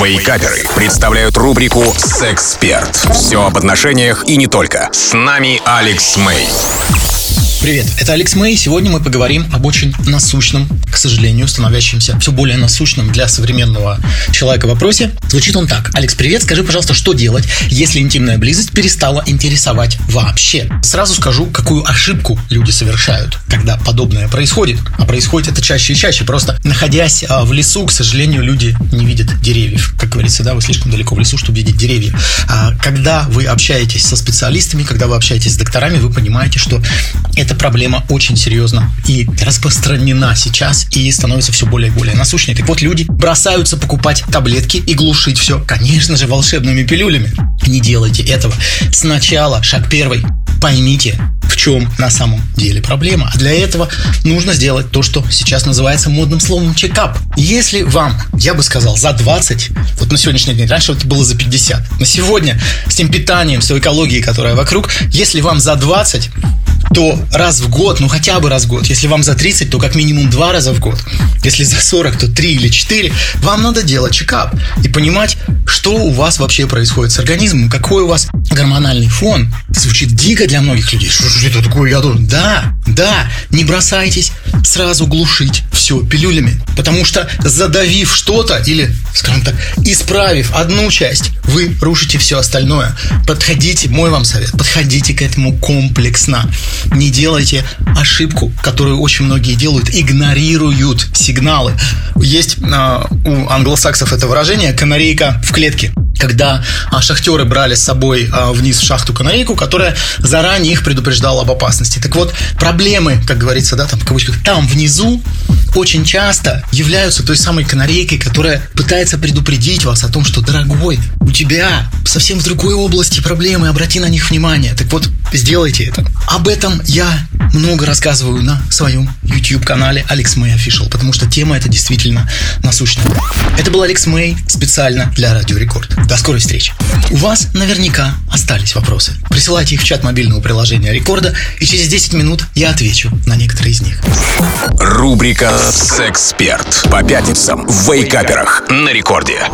Вейкаперы представляют рубрику «Сексперт». Все об отношениях и не только. С нами Алекс Мэй. Привет, это Алекс Мэй. Сегодня мы поговорим об очень насущном, к сожалению, становящемся все более насущным для современного человека вопросе. Звучит он так. Алекс, привет, скажи, пожалуйста, что делать, если интимная близость перестала интересовать вообще? Сразу скажу, какую ошибку люди совершают, когда подобное происходит. А происходит это чаще и чаще. Просто находясь а, в лесу, к сожалению, люди не видят деревьев. Как говорится, да, вы слишком далеко в лесу, чтобы видеть деревья. А когда вы общаетесь со специалистами, когда вы общаетесь с докторами, вы понимаете, что эта проблема очень серьезна и распространена сейчас и становится все более и более насущной. Так вот, люди бросаются покупать таблетки и глушить все, конечно же, волшебными пилюлями. Не делайте этого. Сначала, шаг первый, поймите, в чем на самом деле проблема. А для этого нужно сделать то, что сейчас называется модным словом чекап. Если вам, я бы сказал, за 20, вот на сегодняшний день, раньше это было за 50, на сегодня с тем питанием, с той экологией, которая вокруг, если вам за 20, то раз в год, ну хотя бы раз в год. Если вам за 30, то как минимум два раза в год. Если за 40, то 3 или 4. Вам надо делать чекап и понимать, что у вас вообще происходит с организмом, какой у вас гормональный фон. Звучит дико для многих людей. Что же это такое я должен? Да, да, не бросайтесь сразу глушить все пилюлями. Потому что задавив что-то или, скажем так, исправив одну часть, вы рушите все остальное. Подходите, мой вам совет, подходите к этому комплексно. Не делайте ошибку, которую очень многие делают, игнорируют сигналы. Есть э, у англосаксов это выражение «канарейка в клетке» когда а, шахтеры брали с собой а, вниз в шахту канарейку, которая заранее их предупреждала об опасности. Так вот, проблемы, как говорится, да, там в кавычках, там внизу очень часто являются той самой канарейкой, которая пытается предупредить вас о том, что, дорогой, у тебя совсем в другой области проблемы, обрати на них внимание. Так вот, сделайте это. Об этом я много рассказываю на своем YouTube-канале Алекс Мэй Official, потому что тема эта действительно насущная. Это был Алекс Мэй специально для Радио Рекорд. До скорой встречи. У вас наверняка остались вопросы. Присылайте их в чат мобильного приложения Рекорда, и через 10 минут я отвечу на некоторые из них. Рубрика «Сексперт» по пятницам в Вейкаперах на Рекорде.